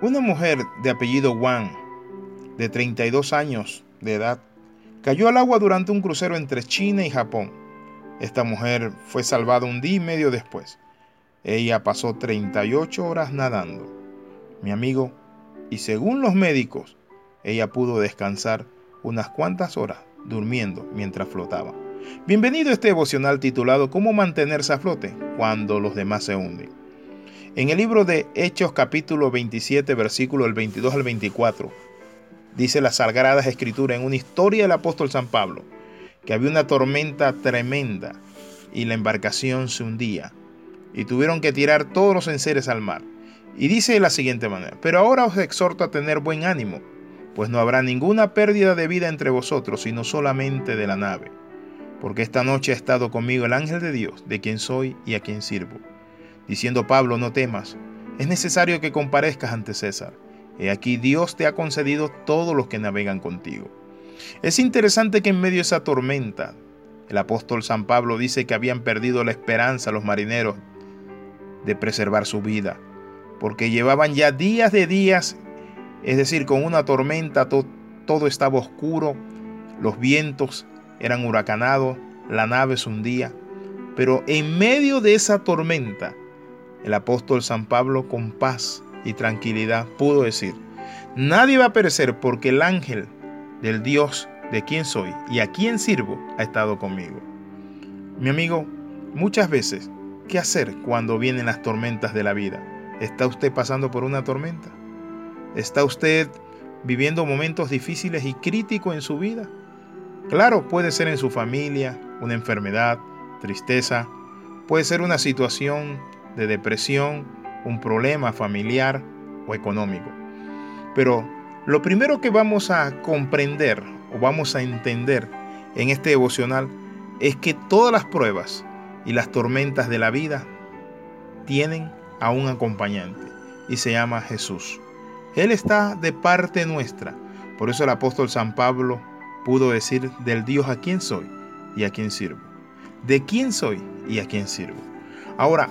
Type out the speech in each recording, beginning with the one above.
Una mujer de apellido Wang, de 32 años de edad, cayó al agua durante un crucero entre China y Japón. Esta mujer fue salvada un día y medio después. Ella pasó 38 horas nadando. Mi amigo, y según los médicos, ella pudo descansar unas cuantas horas durmiendo mientras flotaba. Bienvenido a este devocional titulado ¿Cómo mantenerse a flote cuando los demás se hunden? En el libro de Hechos capítulo 27 versículo del 22 al 24, dice las Sagradas Escrituras en una historia del apóstol San Pablo, que había una tormenta tremenda y la embarcación se hundía y tuvieron que tirar todos los enseres al mar. Y dice de la siguiente manera, pero ahora os exhorto a tener buen ánimo, pues no habrá ninguna pérdida de vida entre vosotros, sino solamente de la nave. Porque esta noche ha estado conmigo el ángel de Dios, de quien soy y a quien sirvo diciendo Pablo, no temas, es necesario que comparezcas ante César. He aquí Dios te ha concedido todos los que navegan contigo. Es interesante que en medio de esa tormenta, el apóstol San Pablo dice que habían perdido la esperanza los marineros de preservar su vida, porque llevaban ya días de días, es decir, con una tormenta todo estaba oscuro, los vientos eran huracanados, la nave se hundía, pero en medio de esa tormenta, el apóstol San Pablo con paz y tranquilidad pudo decir, nadie va a perecer porque el ángel del Dios de quien soy y a quien sirvo ha estado conmigo. Mi amigo, muchas veces, ¿qué hacer cuando vienen las tormentas de la vida? ¿Está usted pasando por una tormenta? ¿Está usted viviendo momentos difíciles y críticos en su vida? Claro, puede ser en su familia, una enfermedad, tristeza, puede ser una situación de depresión, un problema familiar o económico. Pero lo primero que vamos a comprender o vamos a entender en este devocional es que todas las pruebas y las tormentas de la vida tienen a un acompañante y se llama Jesús. Él está de parte nuestra. Por eso el apóstol San Pablo pudo decir del Dios a quien soy y a quien sirvo. De quién soy y a quién sirvo. Ahora,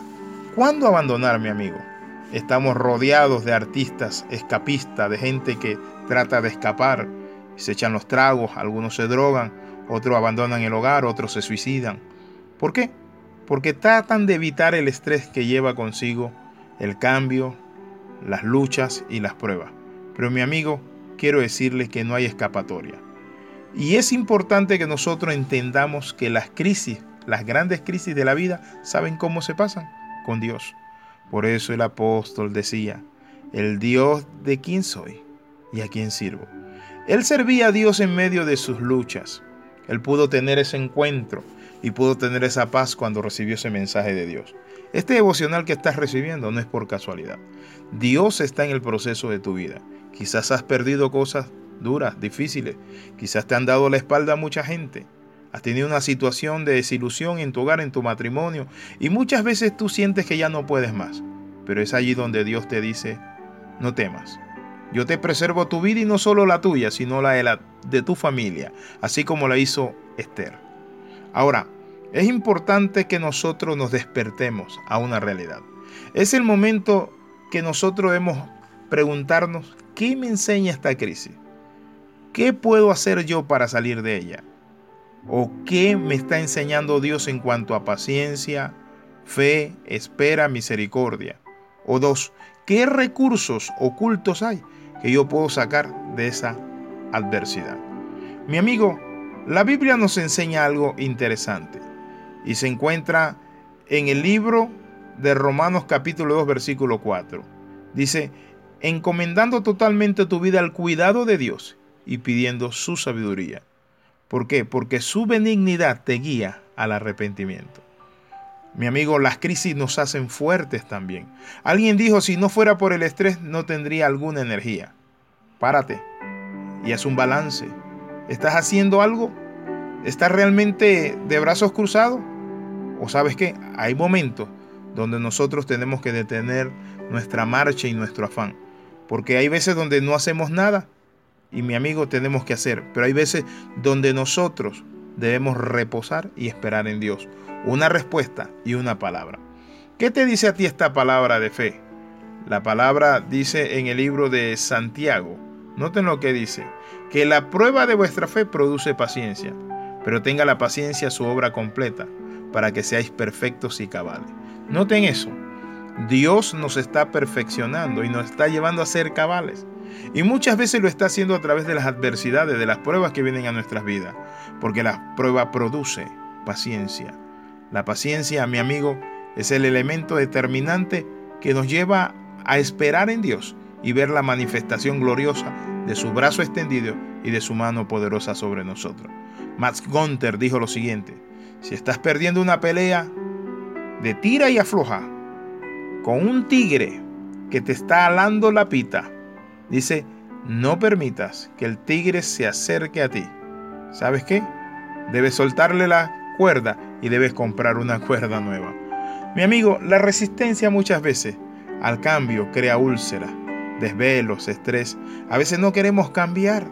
¿Cuándo abandonar, mi amigo? Estamos rodeados de artistas escapistas, de gente que trata de escapar, se echan los tragos, algunos se drogan, otros abandonan el hogar, otros se suicidan. ¿Por qué? Porque tratan de evitar el estrés que lleva consigo el cambio, las luchas y las pruebas. Pero mi amigo, quiero decirle que no hay escapatoria. Y es importante que nosotros entendamos que las crisis, las grandes crisis de la vida, ¿saben cómo se pasan? Dios. Por eso el apóstol decía, el Dios de quién soy y a quién sirvo. Él servía a Dios en medio de sus luchas. Él pudo tener ese encuentro y pudo tener esa paz cuando recibió ese mensaje de Dios. Este devocional que estás recibiendo no es por casualidad. Dios está en el proceso de tu vida. Quizás has perdido cosas duras, difíciles. Quizás te han dado la espalda a mucha gente. Has tenido una situación de desilusión en tu hogar, en tu matrimonio, y muchas veces tú sientes que ya no puedes más. Pero es allí donde Dios te dice, no temas. Yo te preservo tu vida y no solo la tuya, sino la de, la, de tu familia, así como la hizo Esther. Ahora, es importante que nosotros nos despertemos a una realidad. Es el momento que nosotros debemos preguntarnos, ¿qué me enseña esta crisis? ¿Qué puedo hacer yo para salir de ella? ¿O qué me está enseñando Dios en cuanto a paciencia, fe, espera, misericordia? O dos, ¿qué recursos ocultos hay que yo puedo sacar de esa adversidad? Mi amigo, la Biblia nos enseña algo interesante y se encuentra en el libro de Romanos capítulo 2 versículo 4. Dice, encomendando totalmente tu vida al cuidado de Dios y pidiendo su sabiduría. ¿Por qué? Porque su benignidad te guía al arrepentimiento. Mi amigo, las crisis nos hacen fuertes también. Alguien dijo, si no fuera por el estrés, no tendría alguna energía. Párate y haz un balance. ¿Estás haciendo algo? ¿Estás realmente de brazos cruzados? ¿O sabes qué? Hay momentos donde nosotros tenemos que detener nuestra marcha y nuestro afán. Porque hay veces donde no hacemos nada y mi amigo tenemos que hacer, pero hay veces donde nosotros debemos reposar y esperar en Dios. Una respuesta y una palabra. ¿Qué te dice a ti esta palabra de fe? La palabra dice en el libro de Santiago, noten lo que dice, que la prueba de vuestra fe produce paciencia, pero tenga la paciencia su obra completa, para que seáis perfectos y cabales. Noten eso, Dios nos está perfeccionando y nos está llevando a ser cabales. Y muchas veces lo está haciendo a través de las adversidades, de las pruebas que vienen a nuestras vidas, porque la prueba produce paciencia. La paciencia, mi amigo, es el elemento determinante que nos lleva a esperar en Dios y ver la manifestación gloriosa de su brazo extendido y de su mano poderosa sobre nosotros. Max Gunther dijo lo siguiente, si estás perdiendo una pelea de tira y afloja con un tigre que te está alando la pita, dice, no permitas que el tigre se acerque a ti. ¿Sabes qué? Debes soltarle la cuerda y debes comprar una cuerda nueva. Mi amigo, la resistencia muchas veces al cambio crea úlceras, desvelos, estrés. A veces no queremos cambiar.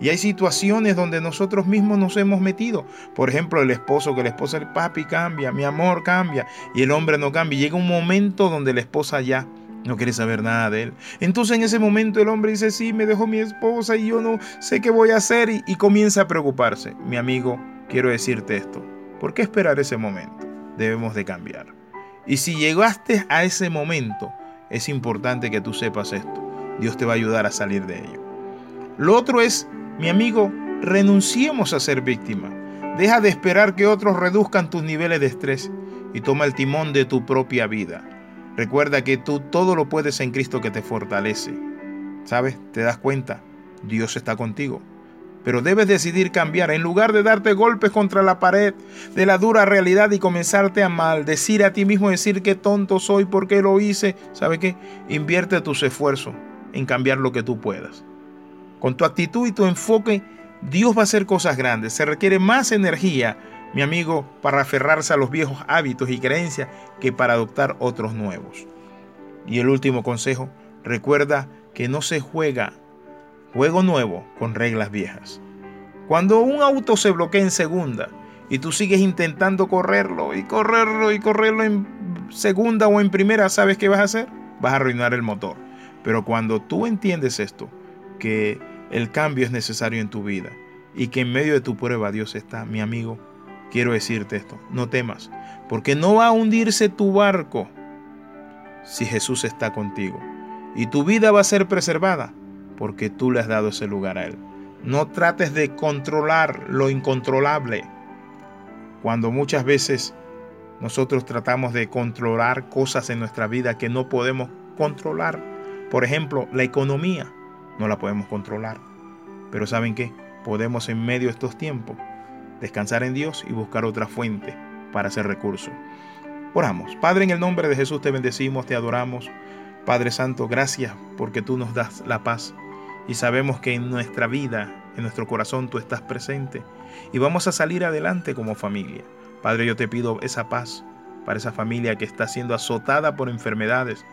Y hay situaciones donde nosotros mismos nos hemos metido. Por ejemplo, el esposo, que la esposa, el papi cambia, mi amor cambia y el hombre no cambia. llega un momento donde la esposa ya no quiere saber nada de él. Entonces en ese momento el hombre dice, sí, me dejó mi esposa y yo no sé qué voy a hacer y, comienza a preocuparse. Mi amigo, quiero decirte esto. ¿Por qué esperar ese momento? Debemos de cambiar. Y si llegaste a ese momento, es importante que tú sepas esto. Dios te va a ayudar a salir de ello. Lo otro es, mi amigo, renunciemos a ser víctima. Deja de esperar que otros reduzcan tus niveles de estrés y toma el timón de tu propia vida. Recuerda que tú todo lo puedes en Cristo que te fortalece. ¿Sabes? ¿Te das cuenta? Dios está contigo. Pero debes decidir cambiar. En lugar de darte golpes contra la pared de la dura realidad y comenzarte a maldecir a ti mismo, decir que tonto soy, porque lo hice. ¿Sabe qué? Invierte tus esfuerzos en cambiar lo que tú puedas. Con tu actitud y tu enfoque, Dios va a hacer cosas grandes. Se requiere más energía, mi amigo, para aferrarse a los viejos hábitos y creencias que para adoptar otros nuevos. Y el último consejo, recuerda que no se juega juego nuevo con reglas viejas. Cuando un auto se bloquea en segunda y tú sigues intentando correrlo y correrlo y correrlo en segunda o en primera, ¿sabes qué vas a hacer? Vas a arruinar el motor. Pero cuando tú entiendes esto, que el cambio es necesario en tu vida y que en medio de tu prueba Dios está, mi amigo, quiero decirte esto, no temas, porque no va a hundirse tu barco si Jesús está contigo. Y tu vida va a ser preservada porque tú le has dado ese lugar a Él. No trates de controlar lo incontrolable. Cuando muchas veces nosotros tratamos de controlar cosas en nuestra vida que no podemos controlar. Por ejemplo, la economía no la podemos controlar. Pero ¿saben qué? Podemos en medio de estos tiempos descansar en Dios y buscar otra fuente para ese recurso. Oramos. Padre, en el nombre de Jesús te bendecimos, te adoramos. Padre Santo, gracias porque tú nos das la paz y sabemos que en nuestra vida, en nuestro corazón tú estás presente y vamos a salir adelante como familia. Padre, yo te pido esa paz para esa familia que está siendo azotada por enfermedades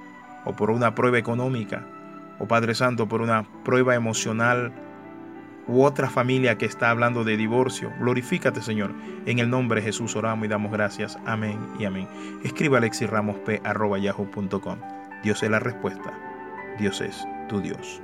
o por una prueba económica o Padre Santo por una prueba emocional u otra familia que está hablando de divorcio. Glorifícate, Señor. En el nombre de Jesús oramos y damos gracias. Amén y amén. Escriba alexirramosp.yahoo.com. Dios es la respuesta. Dios es tu Dios.